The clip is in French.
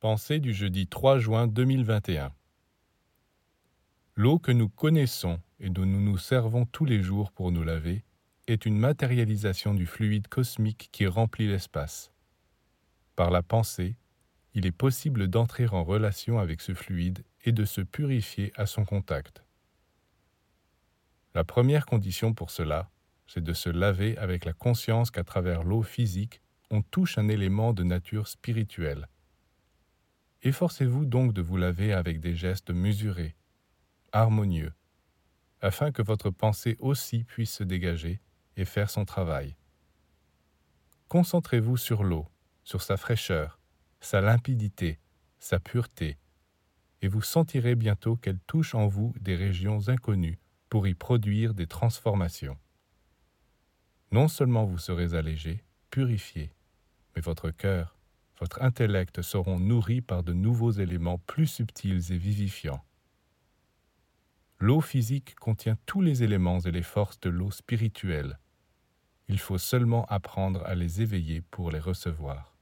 Pensée du jeudi 3 juin 2021. L'eau que nous connaissons et dont nous nous servons tous les jours pour nous laver est une matérialisation du fluide cosmique qui remplit l'espace. Par la pensée, il est possible d'entrer en relation avec ce fluide et de se purifier à son contact. La première condition pour cela, c'est de se laver avec la conscience qu'à travers l'eau physique, on touche un élément de nature spirituelle Efforcez-vous donc de vous laver avec des gestes mesurés, harmonieux, afin que votre pensée aussi puisse se dégager et faire son travail. Concentrez-vous sur l'eau, sur sa fraîcheur, sa limpidité, sa pureté, et vous sentirez bientôt qu'elle touche en vous des régions inconnues pour y produire des transformations. Non seulement vous serez allégé, purifié, mais votre cœur, votre intellect seront nourris par de nouveaux éléments plus subtils et vivifiants. L'eau physique contient tous les éléments et les forces de l'eau spirituelle. Il faut seulement apprendre à les éveiller pour les recevoir.